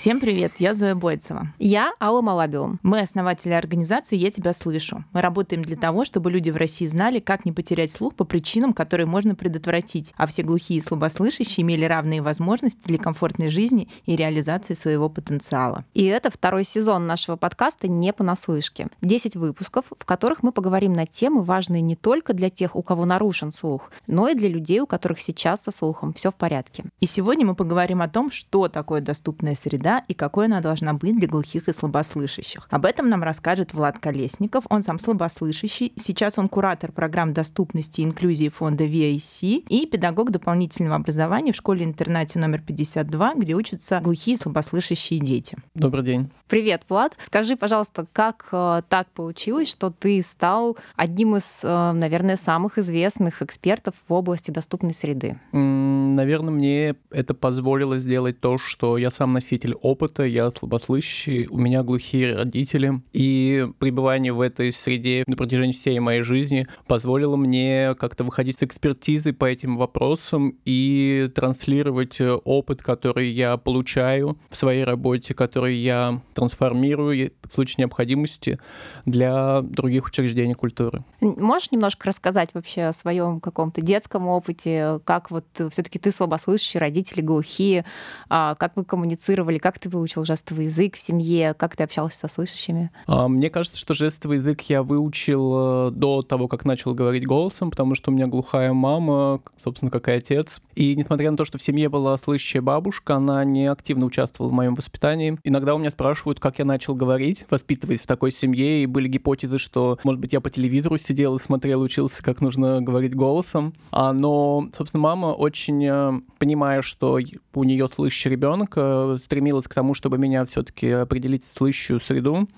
Всем привет, я Зоя Бойцева. Я Алла Малабиум. Мы основатели организации «Я тебя слышу». Мы работаем для того, чтобы люди в России знали, как не потерять слух по причинам, которые можно предотвратить, а все глухие и слабослышащие имели равные возможности для комфортной жизни и реализации своего потенциала. И это второй сезон нашего подкаста «Не понаслышке». Десять выпусков, в которых мы поговорим на темы, важные не только для тех, у кого нарушен слух, но и для людей, у которых сейчас со слухом все в порядке. И сегодня мы поговорим о том, что такое доступная среда среда и какой она должна быть для глухих и слабослышащих. Об этом нам расскажет Влад Колесников. Он сам слабослышащий. Сейчас он куратор программ доступности и инклюзии фонда VIC и педагог дополнительного образования в школе-интернате номер 52, где учатся глухие и слабослышащие дети. Добрый день. Привет, Влад. Скажи, пожалуйста, как э, так получилось, что ты стал одним из, э, наверное, самых известных экспертов в области доступной среды? Наверное, мне это позволило сделать то, что я сам носитель опыта, я слабослышащий, у меня глухие родители, и пребывание в этой среде на протяжении всей моей жизни позволило мне как-то выходить с экспертизой по этим вопросам и транслировать опыт, который я получаю в своей работе, который я трансформирую в случае необходимости для других учреждений культуры. Можешь немножко рассказать вообще о своем каком-то детском опыте, как вот все-таки ты слабослышащий, родители глухие, а как вы коммуницировали как ты выучил жестовый язык в семье? Как ты общался со слышащими? А, мне кажется, что жестовый язык я выучил э, до того, как начал говорить голосом, потому что у меня глухая мама, собственно, как и отец. И несмотря на то, что в семье была слышащая бабушка, она не активно участвовала в моем воспитании. Иногда у меня спрашивают, как я начал говорить, воспитываясь в такой семье, и были гипотезы, что, может быть, я по телевизору сидел и смотрел, учился, как нужно говорить голосом. А, но, собственно, мама очень, э, понимая, что у нее слышащий ребенок, э, стремилась стремилась к тому, чтобы меня все-таки определить в слышащую среду.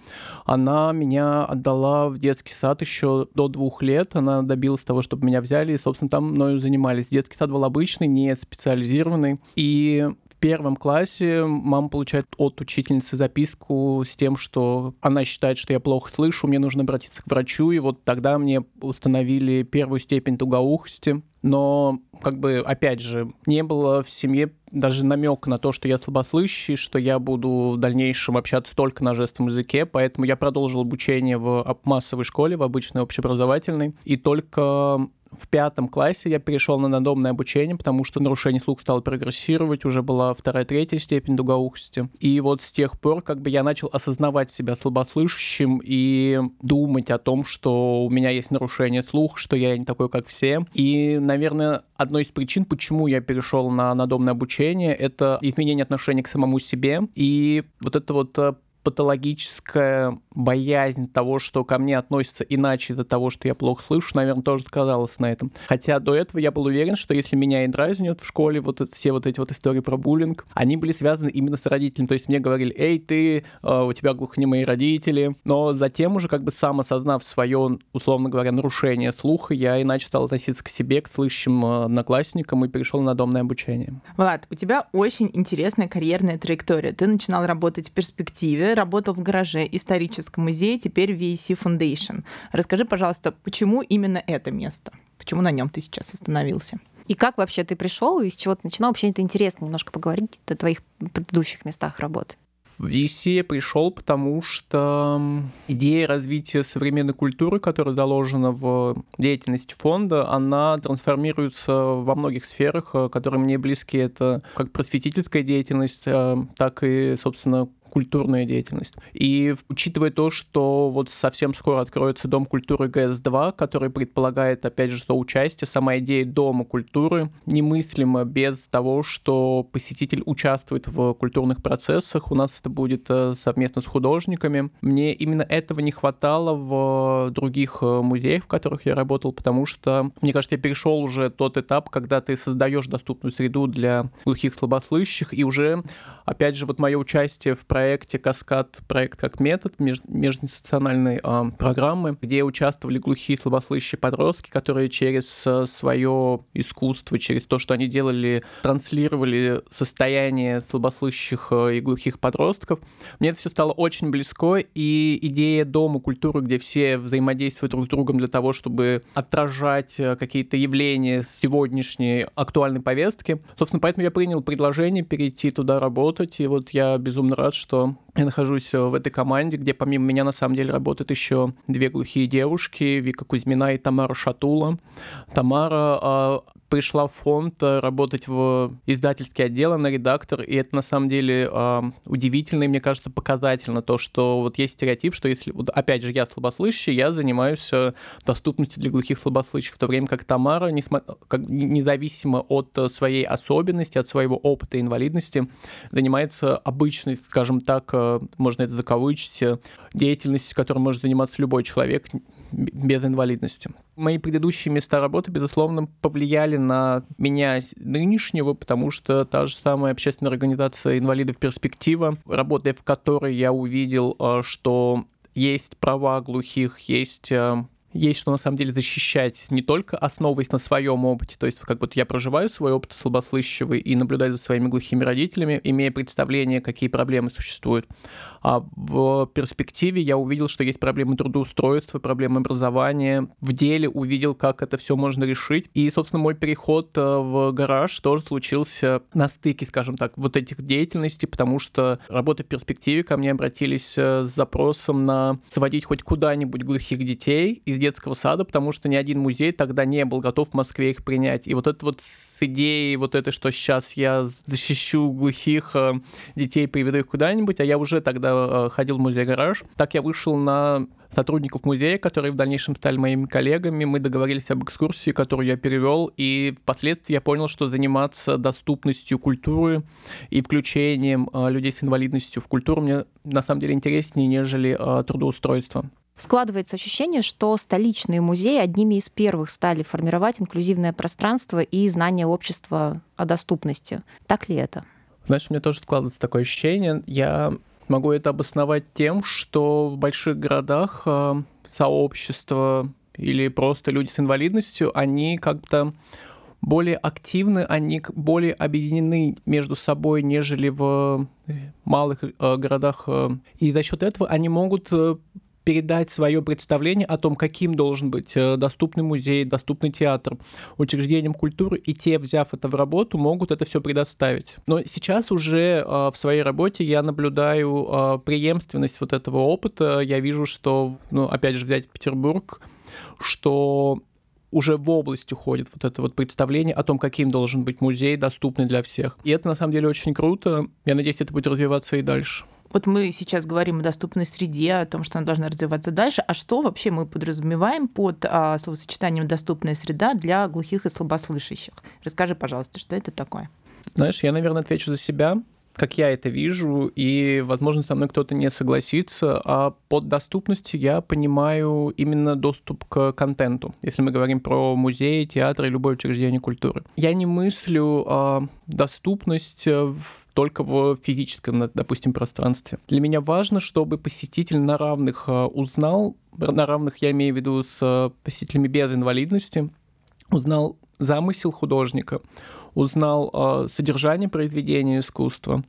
Она меня отдала в детский сад еще до двух лет. Она добилась того, чтобы меня взяли, и, собственно, там мною занимались. Детский сад был обычный, не специализированный. И в первом классе мама получает от учительницы записку с тем, что она считает, что я плохо слышу, мне нужно обратиться к врачу, и вот тогда мне установили первую степень тугоухости но, как бы, опять же, не было в семье даже намека на то, что я слабослышащий, что я буду в дальнейшем общаться только на жестовом языке, поэтому я продолжил обучение в массовой школе, в обычной общеобразовательной, и только в пятом классе я перешел на надомное обучение, потому что нарушение слуха стало прогрессировать, уже была вторая, третья степень дугоухости. И вот с тех пор как бы я начал осознавать себя слабослышащим и думать о том, что у меня есть нарушение слуха, что я не такой, как все. И, наверное, одной из причин, почему я перешел на надомное обучение, это изменение отношения к самому себе. И вот это вот э, патологическая боязнь того, что ко мне относятся иначе из-за того, что я плохо слышу, наверное, тоже сказалось на этом. Хотя до этого я был уверен, что если меня и дразнят в школе, вот это, все вот эти вот истории про буллинг, они были связаны именно с родителями. То есть мне говорили, эй, ты, э, у тебя глухонемые родители. Но затем уже как бы сам осознав свое, условно говоря, нарушение слуха, я иначе стал относиться к себе, к слышащим э, одноклассникам и перешел на домное обучение. Влад, у тебя очень интересная карьерная траектория. Ты начинал работать в перспективе, работал в гараже историческом музее, теперь в VEC Foundation. Расскажи, пожалуйста, почему именно это место? Почему на нем ты сейчас остановился? И как вообще ты пришел и с чего ты начинал? Вообще это интересно немножко поговорить о твоих предыдущих местах работы. В VC пришел, потому что идея развития современной культуры, которая заложена в деятельности фонда, она трансформируется во многих сферах, э, которые мне близки. Это как просветительская деятельность, э, так и, собственно, культурная деятельность. И учитывая то, что вот совсем скоро откроется Дом культуры ГС-2, который предполагает, опять же, соучастие, сама идея Дома культуры немыслима без того, что посетитель участвует в культурных процессах. У нас это будет э, совместно с художниками. Мне именно этого не хватало в других э, музеях, в которых я работал, потому что, мне кажется, я перешел уже тот этап, когда ты создаешь доступную среду для глухих слабослышащих, и уже, опять же, вот мое участие в проекте «Каскад», проект как метод меж, межинституциональной э, программы, где участвовали глухие слабослышащие подростки, которые через э, свое искусство, через то, что они делали, транслировали состояние слабослышащих э, и глухих подростков. Мне это все стало очень близко, и идея дома культуры, где все взаимодействуют друг с другом для того, чтобы отражать э, какие-то явления сегодняшней актуальной повестки. Собственно, поэтому я принял предложение перейти туда работать, работать. И вот я безумно рад, что я нахожусь в этой команде, где помимо меня на самом деле работают еще две глухие девушки, Вика Кузьмина и Тамара Шатула. Тамара а, пришла в фонд э, работать в издательский отдел, она редактор, и это на самом деле э, удивительно и, мне кажется, показательно то, что вот есть стереотип, что если, вот опять же, я слабослышащий, я занимаюсь э, доступностью для глухих слабослышащих, в то время как Тамара, несмотря, как, независимо от э, своей особенности, от своего опыта инвалидности, занимается обычной, скажем так, можно это закавычить, деятельностью, которой может заниматься любой человек, без инвалидности. Мои предыдущие места работы, безусловно, повлияли на меня нынешнего, потому что та же самая общественная организация инвалидов «Перспектива», работая в которой я увидел, э, что есть права глухих, есть э, есть что на самом деле защищать не только основываясь на своем опыте, то есть как будто я проживаю свой опыт слабослышащего и наблюдаю за своими глухими родителями, имея представление, какие проблемы существуют, а в перспективе я увидел, что есть проблемы трудоустройства, проблемы образования. В деле увидел, как это все можно решить. И, собственно, мой переход э, в гараж тоже случился на стыке, скажем так, вот этих деятельностей, потому что работа в перспективе ко мне обратились э, с запросом на сводить хоть куда-нибудь глухих детей из детского сада, потому что ни один музей тогда не был готов в Москве их принять. И вот это вот с идеей вот это, что сейчас я защищу глухих э, детей, приведу их куда-нибудь, а я уже тогда э, ходил в музей-гараж. Так я вышел на сотрудников музея, которые в дальнейшем стали моими коллегами. Мы договорились об экскурсии, которую я перевел, и впоследствии я понял, что заниматься доступностью культуры и включением э, людей с инвалидностью в культуру мне на самом деле интереснее, нежели трудоустройство. Складывается ощущение, что столичные музеи одними из первых стали формировать инклюзивное пространство и знание общества о доступности. Так ли это? Знаешь, у меня тоже складывается такое ощущение. Я могу это обосновать тем, что в больших городах э, сообщества или просто люди с инвалидностью, они как-то более активны, они более объединены между собой, нежели в малых э, городах. Э. И за счет этого они могут передать свое представление о том, каким должен быть э, доступный музей, доступный театр, учреждением культуры, и те, взяв это в работу, могут это все предоставить. Но сейчас уже э, в своей работе я наблюдаю э, преемственность вот этого опыта. Я вижу, что, ну, опять же, взять Петербург, что уже в область уходит вот это вот представление о том, каким должен быть музей, доступный для всех. И это на самом деле очень круто. Я надеюсь, это будет развиваться и дальше. Вот мы сейчас говорим о доступной среде, о том, что она должна развиваться дальше. А что вообще мы подразумеваем под а, словосочетанием «доступная среда» для глухих и слабослышащих? Расскажи, пожалуйста, что это такое? Знаешь, я, наверное, отвечу за себя как я это вижу, и, возможно, со мной кто-то не согласится, а под доступностью я понимаю именно доступ к контенту, если мы говорим про музеи, театры и любое учреждение культуры. Я не мыслю а, доступность в только в физическом, допустим, пространстве. Для меня важно, чтобы посетитель на равных а, узнал, на равных я имею в виду с а, посетителями без инвалидности, узнал замысел художника, узнал э, содержание произведения искусства.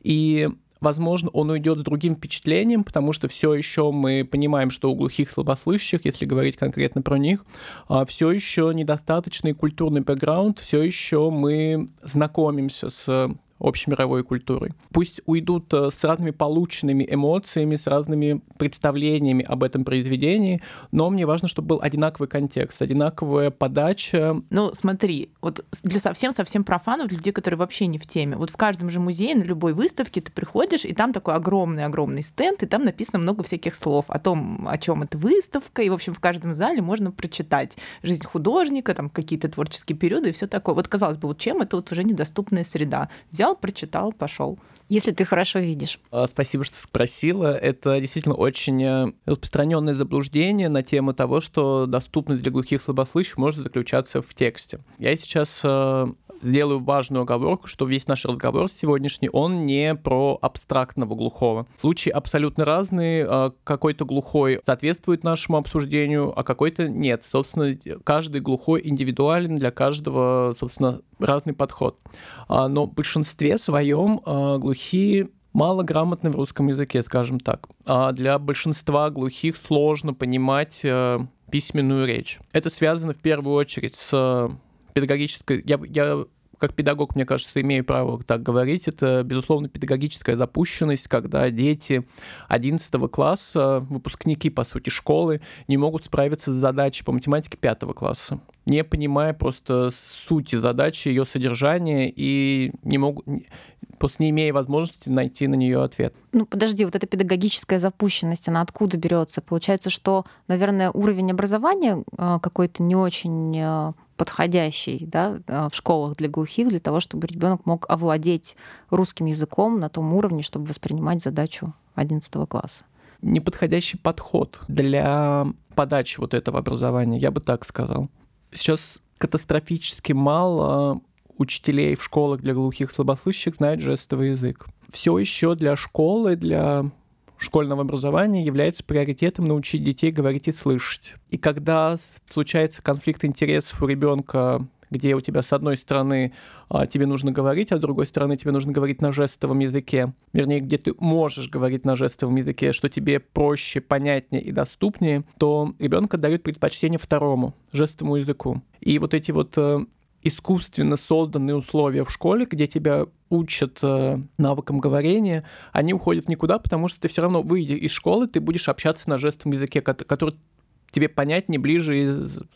И возможно, он уйдет с другим впечатлением, потому что все еще мы понимаем, что у глухих слабослышащих, если говорить конкретно про них, все еще недостаточный культурный бэкграунд, все еще мы знакомимся с общемировой культурой. Пусть уйдут э, с разными полученными эмоциями, с разными представлениями об этом произведении, но мне важно, чтобы был одинаковый контекст, одинаковая подача. Ну, смотри, вот для совсем-совсем профанов, для людей, которые вообще не в теме, вот в каждом же музее, на любой выставке ты приходишь, и там такой огромный-огромный стенд, и там написано много всяких слов о том, о чем эта выставка, и, в общем, в каждом зале можно прочитать жизнь художника, там какие-то творческие периоды и все такое. Вот, казалось бы, вот чем это вот уже недоступная среда? Взял взял, прочитал, пошел. Если ты хорошо видишь. А, спасибо, что спросила. Это действительно очень э, распространенное заблуждение на тему того, что доступность для глухих слабослышащих может заключаться в тексте. Я сейчас э, сделаю важную оговорку, что весь наш разговор сегодняшний, он не про абстрактного глухого. Случаи абсолютно разные. А, какой-то глухой соответствует нашему обсуждению, а какой-то нет. Собственно, каждый глухой индивидуален, для каждого, собственно, разный подход. А, но в большинстве своем а, глухие малограмотны в русском языке, скажем так. А для большинства глухих сложно понимать э, письменную речь. Это связано в первую очередь с педагогической... Я, я как педагог, мне кажется, имею право так говорить, это, безусловно, педагогическая запущенность, когда дети 11 класса, выпускники, по сути, школы, не могут справиться с задачей по математике 5 класса, не понимая просто сути задачи, ее содержания и не могут просто не имея возможности найти на нее ответ. Ну, подожди, вот эта педагогическая запущенность, она откуда берется? Получается, что, наверное, уровень образования э, какой-то не очень э, подходящий да, э, в школах для глухих, для того, чтобы ребенок мог овладеть русским языком на том уровне, чтобы воспринимать задачу 11 класса. Неподходящий подход для подачи вот этого образования, я бы так сказал. Сейчас катастрофически мало учителей в школах для глухих слабослышащих знают жестовый язык. Все еще для школы, для школьного образования является приоритетом научить детей говорить и слышать. И когда случается конфликт интересов у ребенка, где у тебя с одной стороны тебе нужно говорить, а с другой стороны тебе нужно говорить на жестовом языке, вернее, где ты можешь говорить на жестовом языке, что тебе проще, понятнее и доступнее, то ребенка дает предпочтение второму, жестовому языку. И вот эти вот э, искусственно созданные условия в школе, где тебя учат э, навыкам говорения, они уходят никуда, потому что ты все равно, выйдя из школы, ты будешь общаться на жестовом языке, который тебе понятнее, ближе и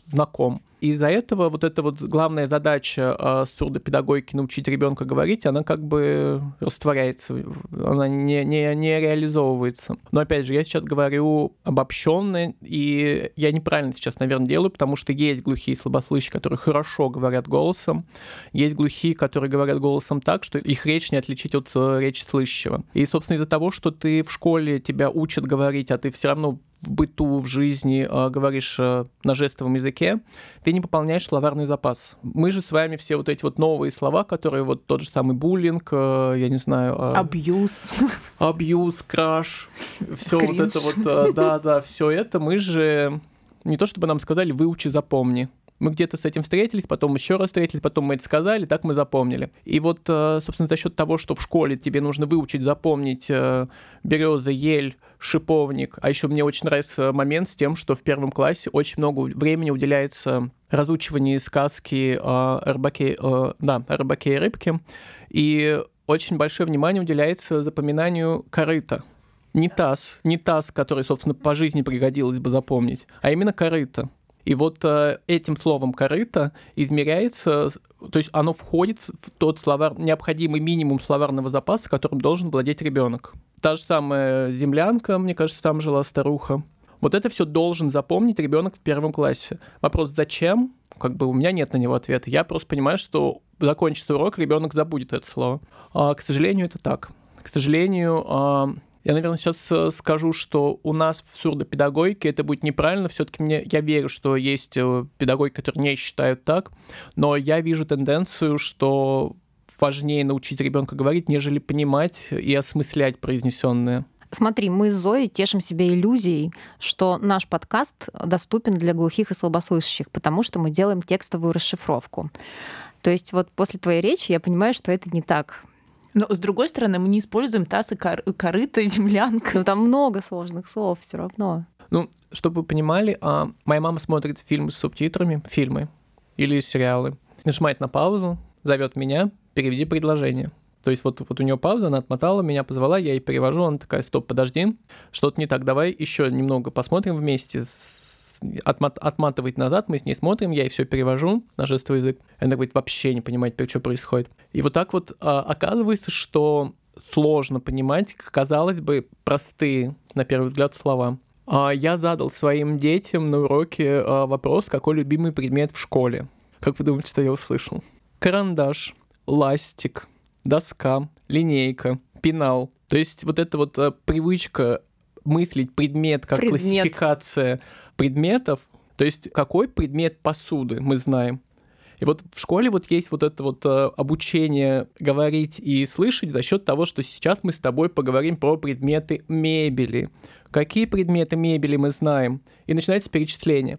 знаком. И из-за этого вот эта вот главная задача э, сурдопедагогики научить ребенка говорить, она как бы растворяется, она не, не, не реализовывается. Но опять же, я сейчас говорю обобщенно, и я неправильно сейчас, наверное, делаю, потому что есть глухие слабослышащие, которые хорошо говорят голосом, есть глухие, которые говорят голосом так, что их речь не отличить от э, речи слышащего. И, собственно, из-за того, что ты в школе тебя учат говорить, а ты все равно в быту, в жизни э, говоришь э, на жестовом языке, ты не пополняешь словарный запас. Мы же с вами все вот эти вот новые слова, которые вот тот же самый буллинг, э, я не знаю... Э, абьюз. Абьюз, краш, все вот это вот, э, да-да, все это мы же... Не то чтобы нам сказали, выучи, запомни мы где-то с этим встретились, потом еще раз встретились, потом мы это сказали, так мы запомнили. И вот, э, собственно, за счет того, что в школе тебе нужно выучить, запомнить э, береза, ель, шиповник, а еще мне очень нравится момент с тем, что в первом классе очень много времени уделяется разучиванию сказки о рыбаке, э, да, о рыбаке и рыбке, и очень большое внимание уделяется запоминанию корыта. Не таз, не таз, который, собственно, по жизни пригодилось бы запомнить, а именно корыто. И вот э, этим словом корыто измеряется, то есть оно входит в тот словар, необходимый минимум словарного запаса, которым должен владеть ребенок. Та же самая землянка, мне кажется, там жила старуха. Вот это все должен запомнить ребенок в первом классе. Вопрос, зачем? Как бы у меня нет на него ответа. Я просто понимаю, что закончится урок, ребенок забудет это слово. А, к сожалению, это так. К сожалению, а, я, наверное, сейчас э, скажу, что у нас в сурдопедагогике это будет неправильно. Все-таки мне я верю, что есть э, педагоги, которые не считают так, но я вижу тенденцию, что важнее научить ребенка говорить, нежели понимать и осмыслять произнесенное. Смотри, мы с Зоей тешим себе иллюзией, что наш подкаст доступен для глухих и слабослышащих, потому что мы делаем текстовую расшифровку. То есть вот после твоей речи я понимаю, что это не так. Но с другой стороны, мы не используем таз и кор- корыто, землянка. Ну там много сложных слов все равно. Ну, чтобы вы понимали, а, моя мама смотрит фильмы с субтитрами, фильмы или сериалы, нажимает на паузу, зовет меня, переведи предложение. То есть вот, вот у нее пауза, она отмотала, меня позвала, я ей перевожу, она такая, стоп, подожди, что-то не так, давай еще немного посмотрим вместе отмат, отматывает назад, мы с ней смотрим, я ей все перевожу на жестовый язык. Она говорит, вообще не понимает, что происходит. И вот так вот а, оказывается, что сложно понимать, казалось бы, простые, на первый взгляд, слова. А, я задал своим детям на уроке а, вопрос, какой любимый предмет в школе. Как вы думаете, что я услышал? Карандаш, ластик, доска, линейка, пенал. То есть вот эта вот а, привычка мыслить предмет как предмет. классификация предметов, то есть какой предмет посуды мы знаем. И вот в школе вот есть вот это вот э, обучение говорить и слышать за счет того, что сейчас мы с тобой поговорим про предметы мебели. Какие предметы мебели мы знаем? И начинается перечисление.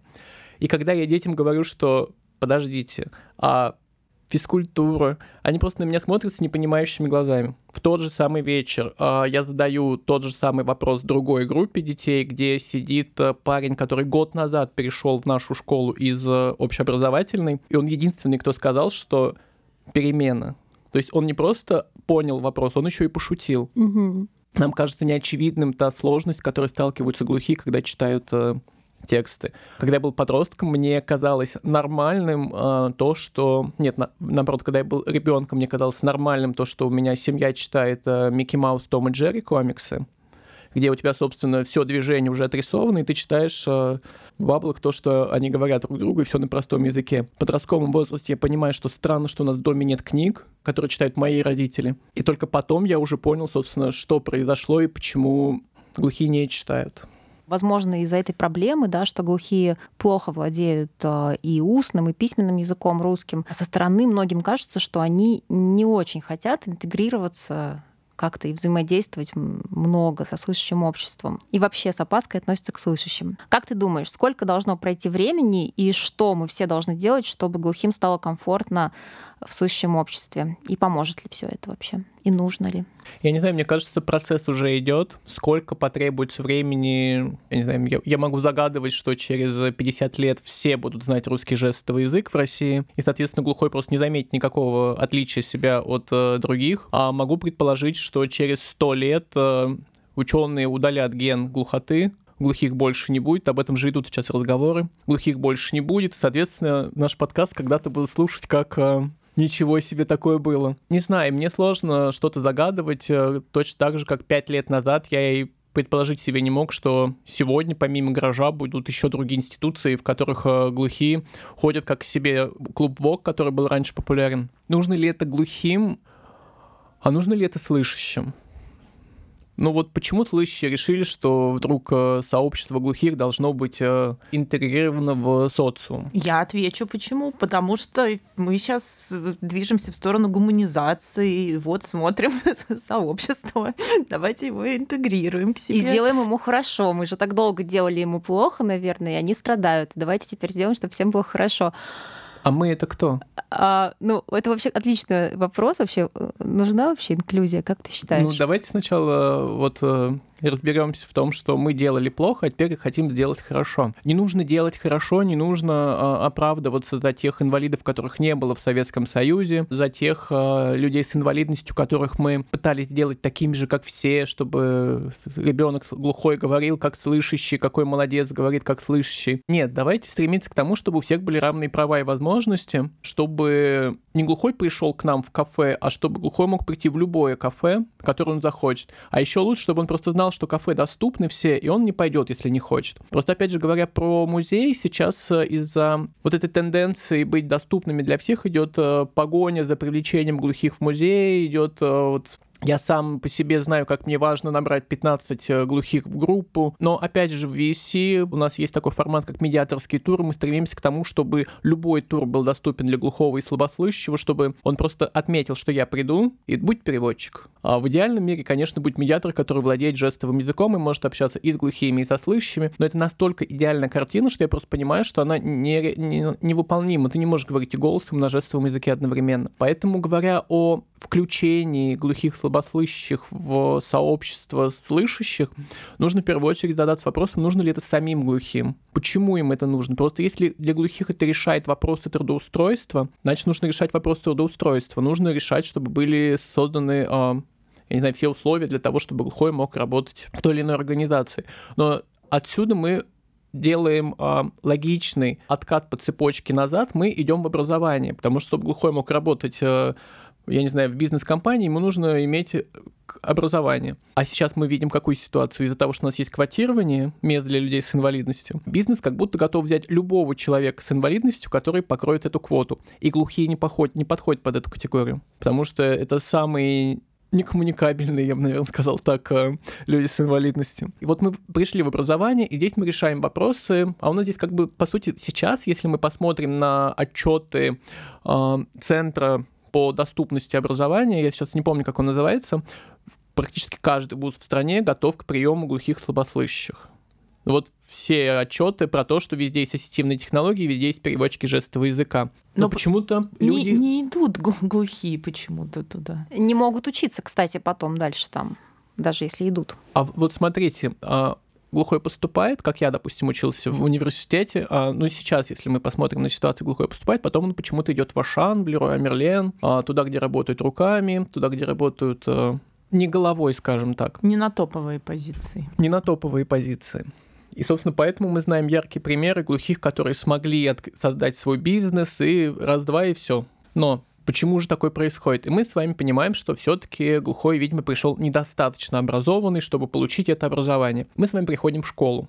И когда я детям говорю, что подождите, а физкультура. Они просто на меня смотрят с непонимающими глазами. В тот же самый вечер э, я задаю тот же самый вопрос другой группе детей, где сидит э, парень, который год назад перешел в нашу школу из э, общеобразовательной, и он единственный, кто сказал, что перемена. То есть он не просто понял вопрос, он еще и пошутил. Мгм. Нам кажется неочевидным та сложность, с которой сталкиваются глухие, когда читают э, тексты. Когда я был подростком, мне казалось нормальным э, то, что... Нет, на- наоборот, когда я был ребенком, мне казалось нормальным то, что у меня семья читает э, Микки Маус, Том и Джерри комиксы, где у тебя, собственно, все движение уже отрисовано, и ты читаешь э, в баблах то, что они говорят друг другу, и все на простом языке. В подростковом возрасте я понимаю, что странно, что у нас в доме нет книг, которые читают мои родители. И только потом я уже понял, собственно, что произошло и почему глухие не читают. Возможно, из-за этой проблемы, да, что глухие плохо владеют э, и устным, и письменным языком русским, со стороны многим кажется, что они не очень хотят интегрироваться как-то и взаимодействовать много со слышащим обществом. И вообще с опаской относятся к слышащим. Как ты думаешь, сколько должно пройти времени и что мы все должны делать, чтобы глухим стало комфортно в слышащем обществе? И поможет ли все это вообще? И нужно ли? Я не знаю, мне кажется, процесс уже идет. Сколько потребуется времени, я не знаю, я, я могу загадывать, что через 50 лет все будут знать русский жестовый язык в России, и, соответственно, глухой просто не заметит никакого отличия себя от э, других. А могу предположить, что через 100 лет э, ученые удалят ген глухоты, глухих больше не будет, об этом же идут сейчас разговоры. Глухих больше не будет, соответственно, наш подкаст когда-то будут слушать как э, Ничего себе такое было. Не знаю, мне сложно что-то загадывать, э, точно так же, как пять лет назад я и предположить себе не мог, что сегодня помимо гаража будут еще другие институции, в которых э, глухие ходят как к себе клуб ВОК, который был раньше популярен. Нужно ли это глухим, а нужно ли это слышащим? Ну вот почему слышащие решили, что вдруг э, сообщество глухих должно быть э, интегрировано в социум? Я отвечу, почему. Потому что мы сейчас движемся в сторону гуманизации. И вот смотрим сообщество. Давайте его интегрируем к себе. И сделаем ему хорошо. Мы же так долго делали ему плохо, наверное, и они страдают. Давайте теперь сделаем, чтобы всем было хорошо. А мы это кто? А, ну, это вообще отличный вопрос. Вообще, э, нужна вообще инклюзия, как ты считаешь? Ну, давайте сначала э, вот э, разберемся в том, что мы делали плохо, а теперь хотим сделать хорошо. Не нужно делать хорошо, не нужно э, оправдываться за тех инвалидов, которых не было в Советском Союзе, за тех э, людей с инвалидностью, которых мы пытались сделать такими же, как все, чтобы ребенок глухой говорил, как слышащий, какой молодец говорит, как слышащий. Нет, давайте стремиться к тому, чтобы у всех были равные права и возможности, чтобы не глухой пришел к нам в кафе, а чтобы глухой мог прийти в любое кафе, которое он захочет. А еще лучше, чтобы он просто знал, что кафе доступны все, и он не пойдет, если не хочет. Просто, опять же, говоря про музей, сейчас э, из-за вот этой тенденции быть доступными для всех идет э, погоня за привлечением глухих в музей, идет э, вот я сам по себе знаю, как мне важно набрать 15 э, глухих в группу, но опять же в VSC у нас есть такой формат, как медиаторский тур, мы стремимся к тому, чтобы любой тур был доступен для глухого и слабослышащего, чтобы он просто отметил, что я приду, и будь переводчик. А в идеальном мире, конечно, будет медиатор, который владеет жестовым языком и может общаться и с глухими, и со слышащими, но это настолько идеальная картина, что я просто понимаю, что она не, не, невыполнима. Ты не можешь говорить и голосом, на жестовом языке одновременно. Поэтому, говоря о включении глухих слабослышащих в сообщество слышащих, нужно в первую очередь задаться вопросом, нужно ли это самим глухим. Почему им это нужно? Просто если для глухих это решает вопросы трудоустройства, значит, нужно решать вопрос трудоустройства. Нужно решать, чтобы были созданы а, я не знаю, все условия для того, чтобы глухой мог работать в той или иной организации. Но отсюда мы делаем э, логичный откат по цепочке назад, мы идем в образование, потому что чтобы глухой мог работать э, я не знаю, в бизнес-компании ему нужно иметь образование. А сейчас мы видим какую ситуацию из-за того, что у нас есть квотирование мест для людей с инвалидностью. Бизнес как будто готов взять любого человека с инвалидностью, который покроет эту квоту. И глухие не, походят, не подходят под эту категорию, потому что это самые некоммуникабельные, я бы, наверное, сказал так, люди с инвалидностью. И вот мы пришли в образование, и здесь мы решаем вопросы, а у нас здесь как бы, по сути, сейчас, если мы посмотрим на отчеты э, Центра по доступности образования, я сейчас не помню, как он называется, практически каждый вуз в стране готов к приему глухих слабослышащих. Вот все отчеты про то, что везде есть ассистивные технологии, везде есть переводчики жестового языка. Но, Но почему-то люди... Не, не идут глухие почему-то туда. Не могут учиться, кстати, потом дальше там, даже если идут. А вот смотрите, глухой поступает, как я, допустим, учился в университете, а, ну сейчас, если мы посмотрим на ситуацию, глухой поступает, потом он почему-то идет в Ашан, в Леруа Мерлен, а, туда, где работают руками, туда, где работают а, не головой, скажем так. Не на топовые позиции. Не на топовые позиции. И, собственно, поэтому мы знаем яркие примеры глухих, которые смогли создать свой бизнес и раз-два и все. Но Почему же такое происходит? И мы с вами понимаем, что все-таки глухой, видимо, пришел недостаточно образованный, чтобы получить это образование. Мы с вами приходим в школу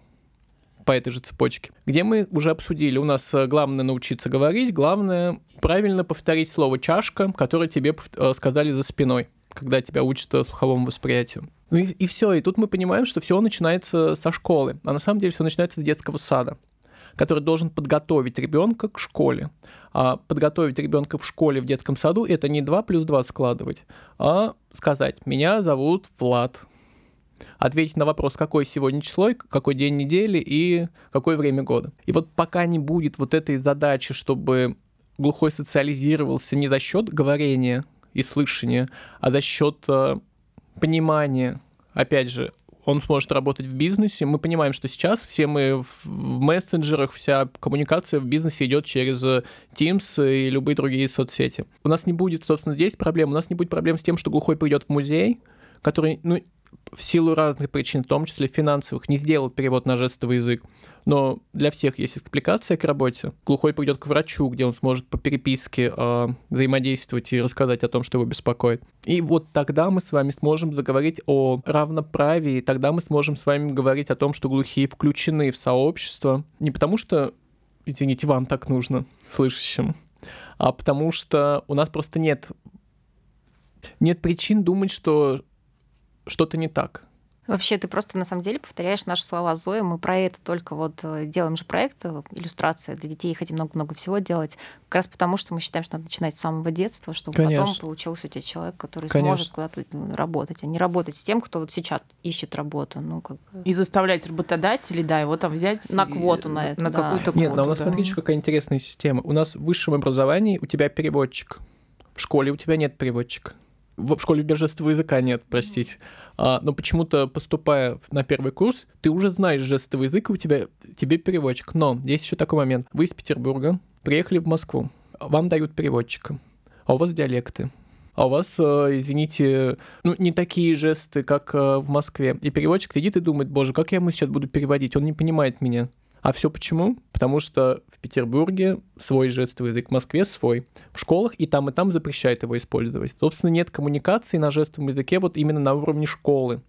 по этой же цепочке, где мы уже обсудили, у нас э, главное научиться говорить, главное правильно повторить слово «чашка», которое тебе э, сказали за спиной, когда тебя учат э, слуховому восприятию. Ну и, и все, и тут мы понимаем, что все начинается со школы, а на самом деле все начинается с детского сада, который должен подготовить ребенка к школе. А подготовить ребенка в школе, в детском саду, это не 2 плюс 2 складывать, а сказать, меня зовут Влад. Ответить на вопрос, какое сегодня число, какой день недели и какое время года. И вот пока не будет вот этой задачи, чтобы глухой социализировался не за счет говорения и слышания, а за счет э, понимания, опять же, он сможет работать в бизнесе. Мы понимаем, что сейчас все мы в мессенджерах, вся коммуникация в бизнесе идет через Teams и любые другие соцсети. У нас не будет, собственно, здесь проблем. У нас не будет проблем с тем, что глухой придет в музей, который, ну, в силу разных причин, в том числе финансовых, не сделал перевод на жестовый язык. Но для всех есть экспликация к работе. Глухой пойдет к врачу, где он сможет по переписке э, взаимодействовать и рассказать о том, что его беспокоит. И вот тогда мы с вами сможем заговорить о равноправии, тогда мы сможем с вами говорить о том, что глухие включены в сообщество. Не потому что, извините, вам так нужно, слышащим, а потому что у нас просто нет нет причин думать, что что-то не так. Вообще, ты просто на самом деле повторяешь наши слова Зои. Мы про это только вот э, делаем же проект, э, иллюстрация для детей, хотим много-много всего делать. Как раз потому, что мы считаем, что надо начинать с самого детства, чтобы Конечно. потом получился у тебя человек, который Конечно. сможет куда-то ну, работать, а не работать с тем, кто вот сейчас ищет работу. Ну, как... И заставлять работодателей, да, его там взять на квоту на это. На да. какую-то квоту. Нет, но у нас, да. смотрите, какая интересная система. У нас в высшем образовании у тебя переводчик. В школе у тебя нет переводчика. В школе биржественного языка нет, простите. А, но почему-то, поступая на первый курс, ты уже знаешь жестовый язык, и у тебя тебе переводчик. Но есть еще такой момент. Вы из Петербурга приехали в Москву, вам дают переводчика, а у вас диалекты. А у вас, э, извините, ну, не такие жесты, как э, в Москве. И переводчик сидит и думает, боже, как я ему сейчас буду переводить? Он не понимает меня. А все почему? Потому что в Петербурге свой жестовый язык, в Москве свой. В школах и там, и там запрещают его использовать. Собственно, нет коммуникации на жестовом языке вот именно на уровне школы.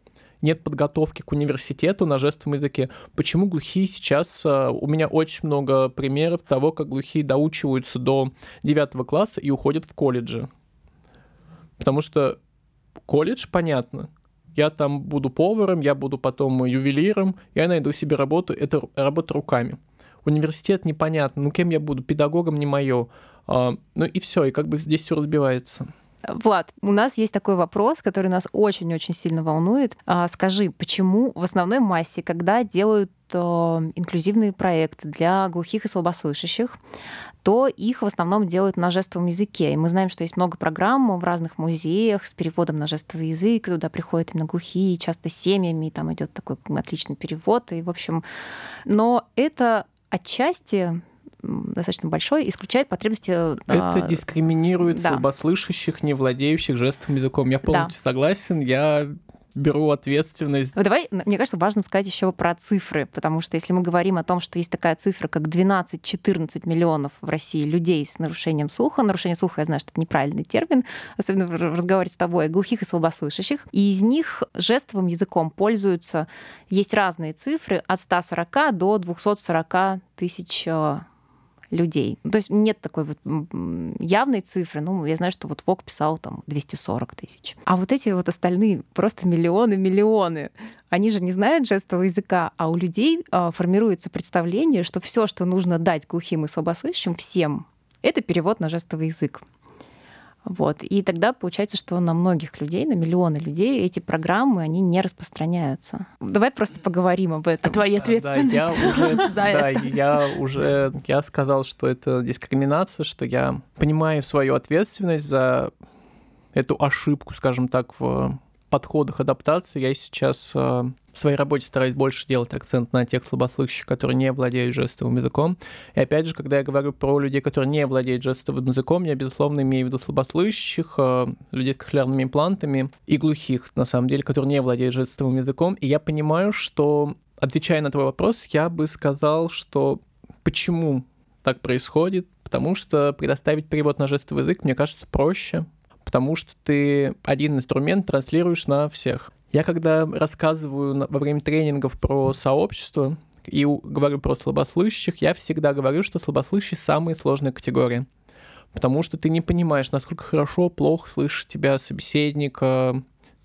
Нет подготовки к университету на жестовом языке. Почему глухие сейчас... А, у меня очень много примеров того, как глухие доучиваются до 9 класса и уходят в колледжи. Потому что колледж, понятно, я там буду поваром, я буду потом ювелиром, я найду себе работу, это работа руками. Университет непонятно, ну кем я буду, педагогом не мое. А, ну и все, и как бы здесь все разбивается. Влад, у нас есть такой вопрос, который нас очень-очень сильно волнует. А, скажи, почему в основной массе, когда делают э, инклюзивные проекты для глухих и слабослышащих, то их в основном делают на жестовом языке. И мы знаем, что есть много программ в разных музеях с переводом на жестовый язык, туда приходят именно глухие, часто семьями, и там идет такой отличный перевод. И, в общем, но это отчасти достаточно большой, исключает потребности... Это а, дискриминирует да. слабослышащих, не владеющих жестовым языком. Я полностью да. согласен. Я беру ответственность. Давай, мне кажется, важно сказать еще про цифры, потому что если мы говорим о том, что есть такая цифра, как 12-14 миллионов в России людей с нарушением слуха, нарушение слуха, я знаю, что это неправильный термин, особенно в разговоре с тобой, глухих и слабослышащих, и из них жестовым языком пользуются, есть разные цифры, от 140 до 240 тысяч э, людей. То есть нет такой вот явной цифры. Ну, я знаю, что вот ВОК писал там 240 тысяч. А вот эти вот остальные просто миллионы, миллионы. Они же не знают жестового языка, а у людей э, формируется представление, что все, что нужно дать глухим и слабослышащим, всем, это перевод на жестовый язык. Вот. И тогда получается, что на многих людей, на миллионы людей эти программы, они не распространяются. Давай просто поговорим об этом. О твоей ответственности да, я уже, за да, это. я уже я сказал, что это дискриминация, что я понимаю свою ответственность за эту ошибку, скажем так, в подходах адаптации. Я сейчас э, в своей работе стараюсь больше делать акцент на тех слабослышащих, которые не владеют жестовым языком. И опять же, когда я говорю про людей, которые не владеют жестовым языком, я, безусловно, имею в виду слабослышащих, э, людей с кохлеарными имплантами и глухих, на самом деле, которые не владеют жестовым языком. И я понимаю, что, отвечая на твой вопрос, я бы сказал, что почему так происходит, потому что предоставить перевод на жестовый язык, мне кажется, проще, потому что ты один инструмент транслируешь на всех. Я когда рассказываю во время тренингов про сообщество и говорю про слабослышащих, я всегда говорю, что слабослышащие самые сложные категории. Потому что ты не понимаешь, насколько хорошо, плохо слышит тебя собеседник.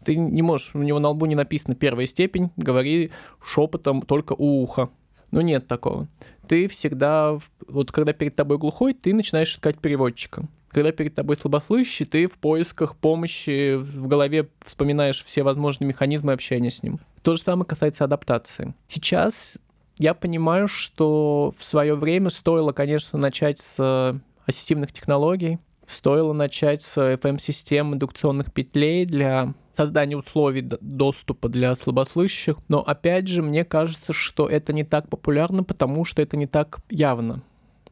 Ты не можешь, у него на лбу не написано первая степень, говори шепотом только у уха. Ну нет такого. Ты всегда, вот когда перед тобой глухой, ты начинаешь искать переводчика когда перед тобой слабослышащий, ты в поисках помощи, в голове вспоминаешь все возможные механизмы общения с ним. То же самое касается адаптации. Сейчас я понимаю, что в свое время стоило, конечно, начать с ассистивных технологий, стоило начать с FM-систем индукционных петлей для создания условий доступа для слабослышащих. Но опять же, мне кажется, что это не так популярно, потому что это не так явно,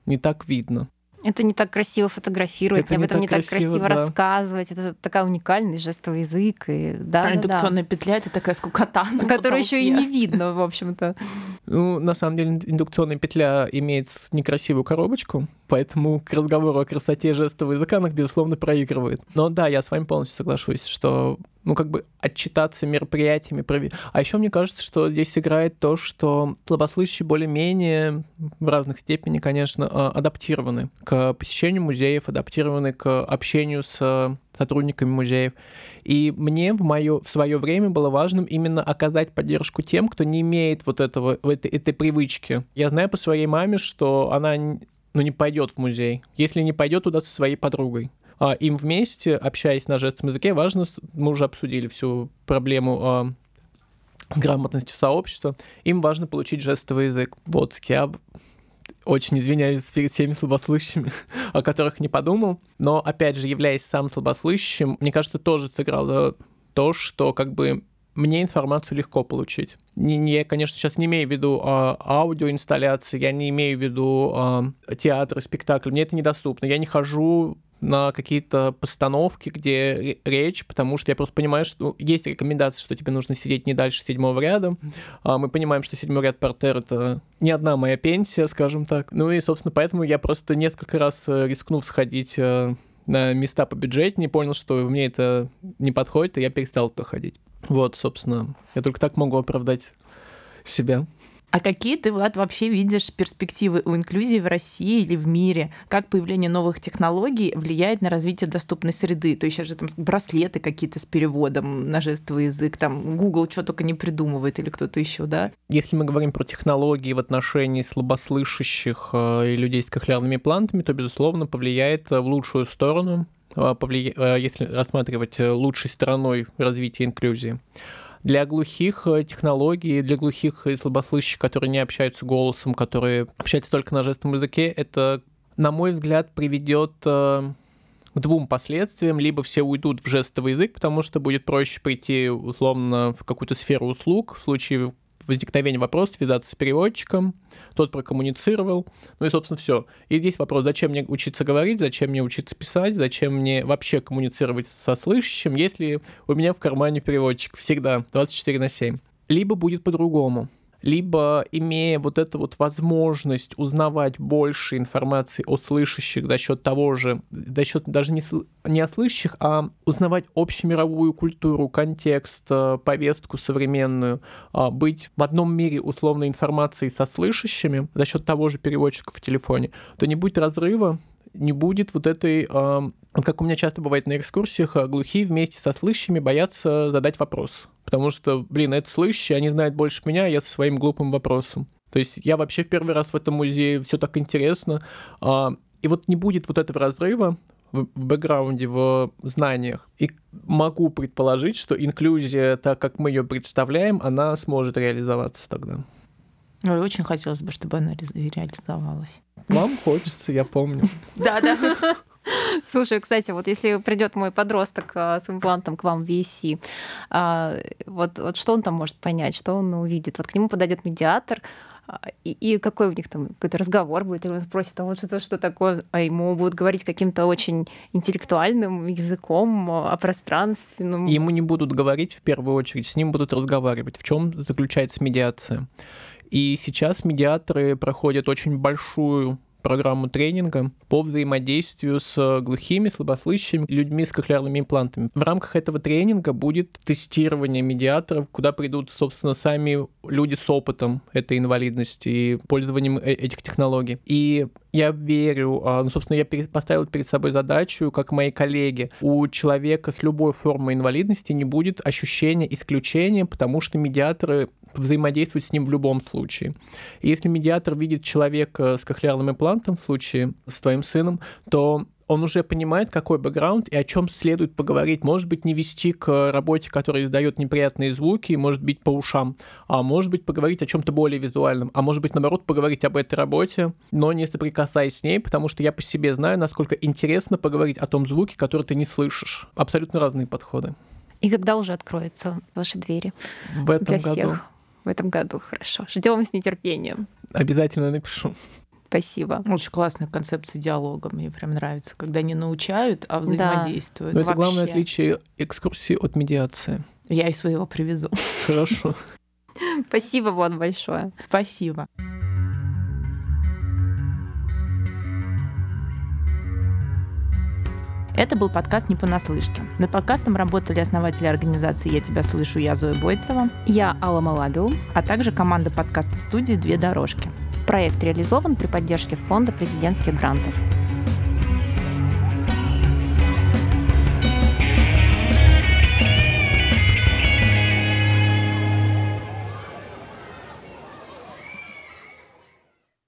не так видно. Это не так красиво фотографировать, это об этом не так красиво, красиво да. рассказывать. Это такая уникальный жестовый язык. И, да, а да, индукционная да. петля это такая скукота. Которую еще и не видно, в общем-то. Ну, на самом деле, индукционная петля имеет некрасивую коробочку, поэтому к разговору о красоте жестового языка она, безусловно, проигрывает. Но да, я с вами полностью соглашусь, что ну, как бы отчитаться мероприятиями. А еще мне кажется, что здесь играет то, что слабослышащие более-менее в разных степени, конечно, а, адаптированы к посещению музеев, адаптированы к общению с сотрудниками музеев. И мне в, моё, в свое время было важным именно оказать поддержку тем, кто не имеет вот этого, этой, этой привычки. Я знаю по своей маме, что она ну, не пойдет в музей, если не пойдет туда со своей подругой. А, им вместе, общаясь на жестовом языке, важно, мы уже обсудили всю проблему а, грамотности сообщества, им важно получить жестовый язык. Вот, я очень извиняюсь перед всеми слабослышащими, о которых не подумал. Но, опять же, являясь сам слабослышащим, мне кажется, тоже сыграло то, что как бы мне информацию легко получить. Не, я, конечно, сейчас не имею в виду а, аудиоинсталляции, я не имею в виду а, театр, спектакль. Мне это недоступно. Я не хожу на какие-то постановки, где речь, потому что я просто понимаю, что ну, есть рекомендация, что тебе нужно сидеть не дальше седьмого ряда. А мы понимаем, что седьмой ряд портер — это не одна моя пенсия, скажем так. Ну и, собственно, поэтому я просто несколько раз э, рискнув сходить э, на места по бюджету, не понял, что мне это не подходит, и я перестал туда ходить. Вот, собственно, я только так могу оправдать себя. А какие ты, Влад, вообще видишь перспективы у инклюзии в России или в мире? Как появление новых технологий влияет на развитие доступной среды? То есть сейчас же там браслеты какие-то с переводом на жестовый язык, там Google что только не придумывает или кто-то еще, да? Если мы говорим про технологии в отношении слабослышащих э, и людей с кохлеарными плантами, то, безусловно, повлияет в лучшую сторону, э, повлия... Э, если рассматривать лучшей стороной развития инклюзии. Для глухих э, технологий, для глухих и слабослышащих, которые не общаются голосом, которые общаются только на жестовом языке, это, на мой взгляд, приведет э, к двум последствиям. Либо все уйдут в жестовый язык, потому что будет проще прийти, условно, в какую-то сферу услуг, в случае возникновения вопроса связаться с переводчиком, тот прокоммуницировал, ну и, собственно, все. И здесь вопрос, зачем мне учиться говорить, зачем мне учиться писать, зачем мне вообще коммуницировать со слышащим, если у меня в кармане переводчик. Всегда. 24 на 7. Либо будет по-другому либо имея вот эту вот возможность узнавать больше информации о слышащих за счет того же, за счет даже не, не о слышащих, а узнавать общемировую культуру, контекст, э, повестку современную, а быть в одном мире условной информации со слышащими за счет того же переводчика в телефоне, то не будет разрыва, не будет вот этой как у меня часто бывает на экскурсиях, э, глухие вместе со слышащими боятся задать вопрос. Потому что, блин, это слышащие, они знают больше меня, а я со своим глупым вопросом. То есть я вообще в первый раз в этом музее, все так интересно. А, и вот не будет вот этого разрыва в бэкграунде, в знаниях. И могу предположить, что инклюзия, так как мы ее представляем, она сможет реализоваться тогда. Ой, очень хотелось бы, чтобы она реализовалась. Вам хочется, я помню. Да, да. Слушай, кстати, вот если придет мой подросток а, с имплантом к вам в VC, а, вот, вот что он там может понять, что он увидит? Вот к нему подойдет медиатор, а, и, и какой у них там какой-то разговор будет, или он спросит, а вот что, что такое, а ему будут говорить каким-то очень интеллектуальным языком о пространственном. Ему не будут говорить в первую очередь, с ним будут разговаривать. В чем заключается медиация? И сейчас медиаторы проходят очень большую программу тренинга по взаимодействию с глухими, слабослышащими людьми с кохлеарными имплантами. В рамках этого тренинга будет тестирование медиаторов, куда придут, собственно, сами люди с опытом этой инвалидности и пользованием э, этих технологий. И я верю, а, ну, собственно, я поставил перед собой задачу, как мои коллеги, у человека с любой формой инвалидности не будет ощущения исключения, потому что медиаторы взаимодействуют с ним в любом случае. И если медиатор видит человека с кохлеарным имплантом, в случае с твоим сыном, то он уже понимает, какой бэкграунд и о чем следует поговорить. Может быть, не вести к работе, которая издает неприятные звуки, может быть, по ушам, а может быть, поговорить о чем-то более визуальном, а может быть, наоборот, поговорить об этой работе, но не соприкасаясь с ней, потому что я по себе знаю, насколько интересно поговорить о том звуке, который ты не слышишь. Абсолютно разные подходы. И когда уже откроются ваши двери? В этом для году. Всех? В этом году, хорошо. Ждем с нетерпением. Обязательно напишу. Спасибо. Очень классная концепция диалога. Мне прям нравится, когда не научают, а взаимодействуют. Да. Но это главное отличие экскурсии от медиации. Я и своего привезу. Хорошо. Спасибо вам большое. Спасибо. Это был подкаст «Не понаслышке». Над подкастом работали основатели организации «Я тебя слышу», я Зоя Бойцева. Я Алла Малабил. А также команда подкаст-студии «Две дорожки». Проект реализован при поддержке Фонда президентских грантов.